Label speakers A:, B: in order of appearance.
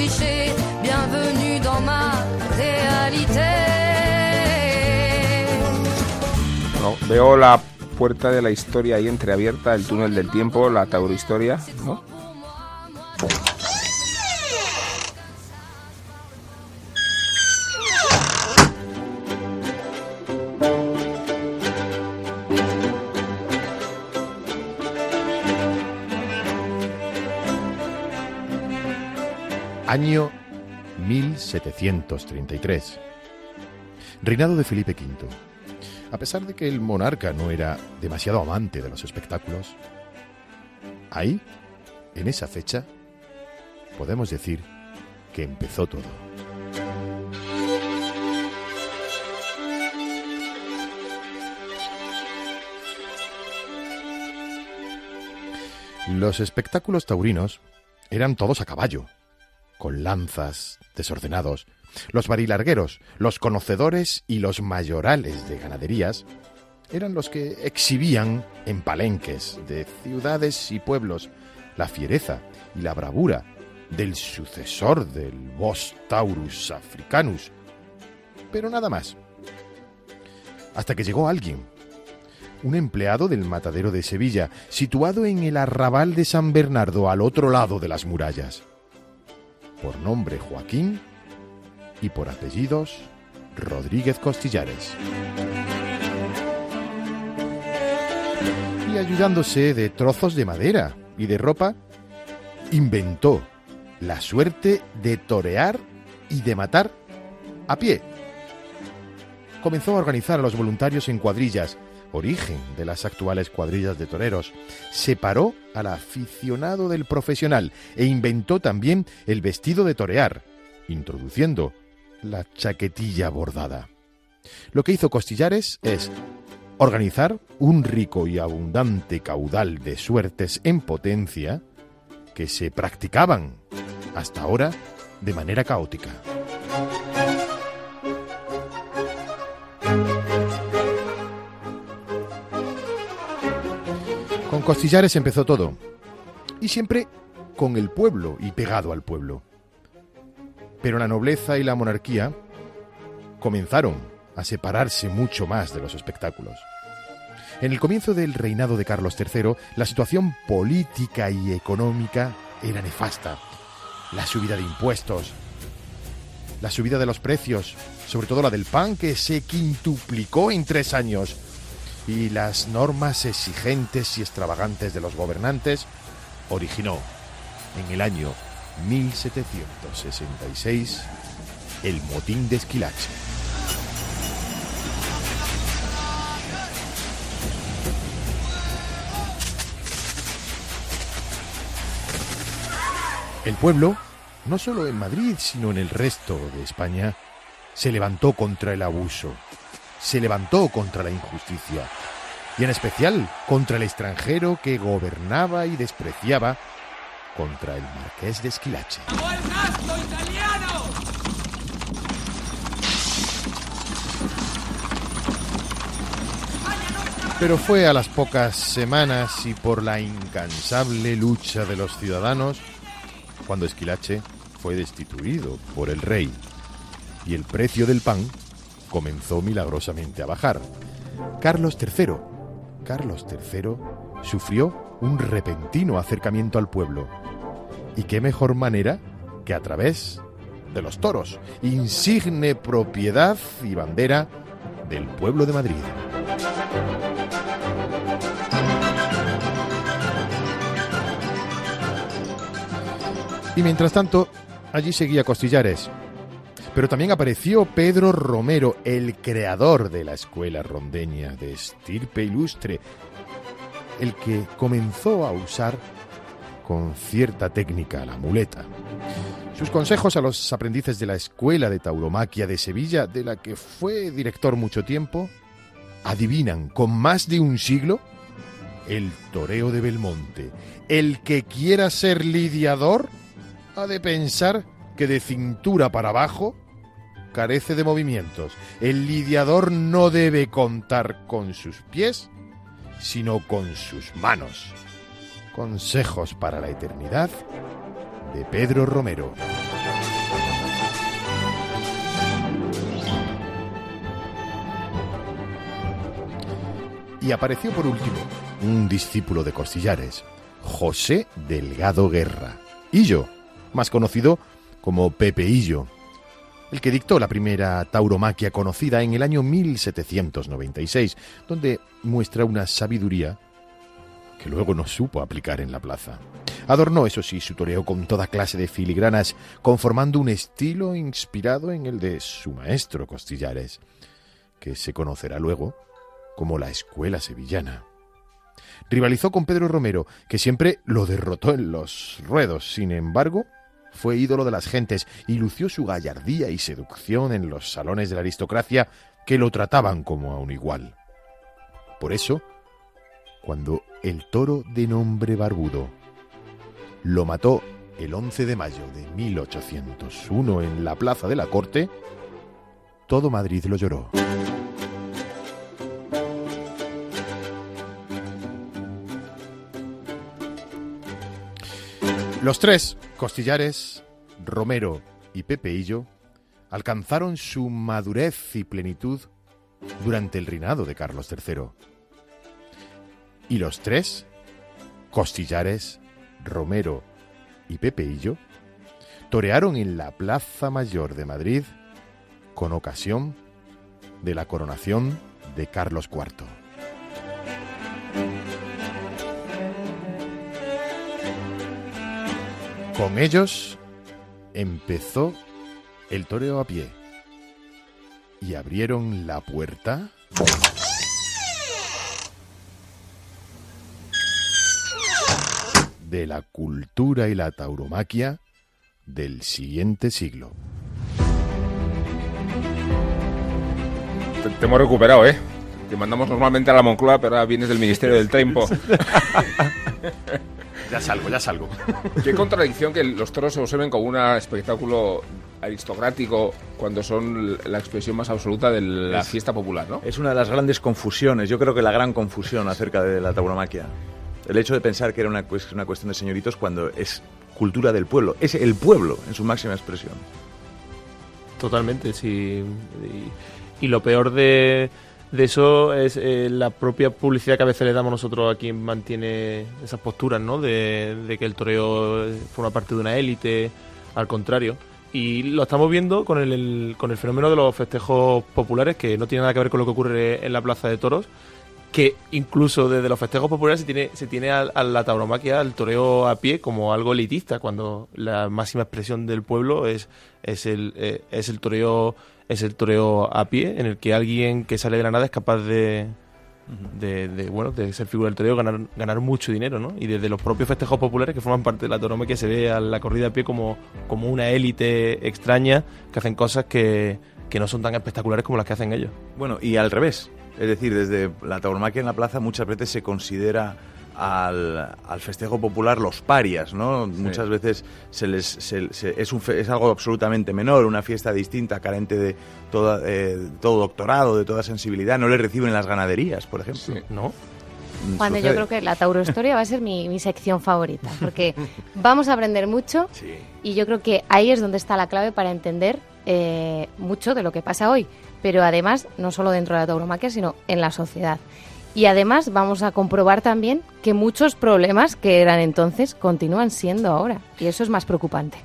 A: clichés. Bienvenue
B: veo la puerta de la historia ahí entreabierta, el túnel del tiempo, la taurohistoria, ¿no?
C: Año 1733. Reinado de Felipe V. A pesar de que el monarca no era demasiado amante de los espectáculos, ahí, en esa fecha, podemos decir que empezó todo. Los espectáculos taurinos eran todos a caballo, con lanzas, desordenados. Los barilargueros, los conocedores y los mayorales de ganaderías eran los que exhibían en palenques de ciudades y pueblos la fiereza y la bravura del sucesor del Bos Taurus africanus. Pero nada más. Hasta que llegó alguien, un empleado del matadero de Sevilla, situado en el arrabal de San Bernardo al otro lado de las murallas. Por nombre Joaquín y por apellidos Rodríguez Costillares. Y ayudándose de trozos de madera y de ropa, inventó la suerte de torear y de matar a pie. Comenzó a organizar a los voluntarios en cuadrillas, origen de las actuales cuadrillas de toreros. Separó al aficionado del profesional e inventó también el vestido de torear, introduciendo la chaquetilla bordada. Lo que hizo Costillares es organizar un rico y abundante caudal de suertes en potencia que se practicaban hasta ahora de manera caótica. Con Costillares empezó todo, y siempre con el pueblo y pegado al pueblo. Pero la nobleza y la monarquía comenzaron a separarse mucho más de los espectáculos. En el comienzo del reinado de Carlos III, la situación política y económica era nefasta. La subida de impuestos, la subida de los precios, sobre todo la del pan, que se quintuplicó en tres años, y las normas exigentes y extravagantes de los gobernantes, originó en el año 1766 el motín de Esquilache. El pueblo, no solo en Madrid, sino en el resto de España, se levantó contra el abuso, se levantó contra la injusticia, y en especial contra el extranjero que gobernaba y despreciaba contra el marqués de Esquilache. Pero fue a las pocas semanas y por la incansable lucha de los ciudadanos cuando Esquilache fue destituido por el rey y el precio del pan comenzó milagrosamente a bajar. Carlos III, Carlos III sufrió un repentino acercamiento al pueblo. ¿Y qué mejor manera que a través de los toros, insigne propiedad y bandera del pueblo de Madrid? Y mientras tanto, allí seguía Costillares. Pero también apareció Pedro Romero, el creador de la escuela rondeña de estirpe ilustre, el que comenzó a usar con cierta técnica la muleta. Sus consejos a los aprendices de la Escuela de Tauromaquia de Sevilla, de la que fue director mucho tiempo, adivinan con más de un siglo el toreo de Belmonte. El que quiera ser lidiador ha de pensar que de cintura para abajo carece de movimientos. El lidiador no debe contar con sus pies, sino con sus manos. Consejos para la eternidad de Pedro Romero. Y apareció por último un discípulo de Costillares, José Delgado Guerra, y yo, más conocido como Pepe Illo, el que dictó la primera tauromaquia conocida en el año 1796, donde muestra una sabiduría que luego no supo aplicar en la plaza. Adornó, eso sí, su toreo con toda clase de filigranas, conformando un estilo inspirado en el de su maestro Costillares, que se conocerá luego como la Escuela Sevillana. Rivalizó con Pedro Romero, que siempre lo derrotó en los ruedos. Sin embargo, fue ídolo de las gentes y lució su gallardía y seducción en los salones de la aristocracia que lo trataban como a un igual. Por eso, cuando el toro de nombre Barbudo lo mató el 11 de mayo de 1801 en la Plaza de la Corte, todo Madrid lo lloró. Los tres, Costillares, Romero y Pepeillo, alcanzaron su madurez y plenitud durante el reinado de Carlos III. Y los tres, Costillares, Romero y Pepeillo, torearon en la Plaza Mayor de Madrid con ocasión de la coronación de Carlos IV. Con ellos empezó el toreo a pie y abrieron la puerta de la cultura y la tauromaquia del siguiente siglo.
B: Te, te hemos recuperado, ¿eh? Te mandamos normalmente a la Moncloa, pero ahora vienes del Ministerio del Tiempo.
C: Ya salgo, ya salgo.
B: Qué contradicción que los toros se observen como un espectáculo aristocrático cuando son la expresión más absoluta de la
D: Es-
B: fiesta popular, ¿no?
D: Es una de las grandes confusiones, yo creo que la gran confusión acerca de la tauromaquia. El hecho de pensar que era una, cues- una cuestión de señoritos cuando es cultura del pueblo, es el pueblo en su máxima expresión.
E: Totalmente, sí. Y, y lo peor de, de eso es eh, la propia publicidad que a veces le damos nosotros a quien mantiene esas posturas, ¿no? De, de que el toreo forma parte de una élite, al contrario. Y lo estamos viendo con el, con el fenómeno de los festejos populares, que no tiene nada que ver con lo que ocurre en la Plaza de Toros, que incluso desde los festejos populares se tiene, se tiene a la tauromaquia, al toreo a pie, como algo elitista, cuando la máxima expresión del pueblo es, es, el, eh, es el toreo es el toreo a pie, en el que alguien que sale de la nada es capaz de, de, de, bueno, de ser figura del toreo, ganar, ganar mucho dinero, ¿no? Y desde los propios festejos populares que forman parte de la tauromaquia se ve a la corrida a pie como, como una élite extraña que hacen cosas que, que no son tan espectaculares como las que hacen ellos.
D: Bueno, y al revés. Es decir, desde la tauromaquia en la plaza muchas veces se considera al, al festejo popular los parias, ¿no? Muchas veces se les, se- se- es, un fe- es algo absolutamente menor, una fiesta distinta, carente de toda, eh, todo doctorado, de toda sensibilidad. No le reciben las ganaderías, por ejemplo.
B: Sí.
E: ¿No?
D: Mm,
F: Juan, yo creo que la taurohistoria va a ser mi, mi sección favorita, porque vamos a aprender mucho
D: Sí.
F: y yo creo que ahí es donde está la clave para entender eh, mucho de lo que pasa hoy, pero además no solo dentro de la tauromaquia, sino en la sociedad. Y además vamos a comprobar también que muchos problemas que eran entonces continúan siendo ahora, y eso es más preocupante.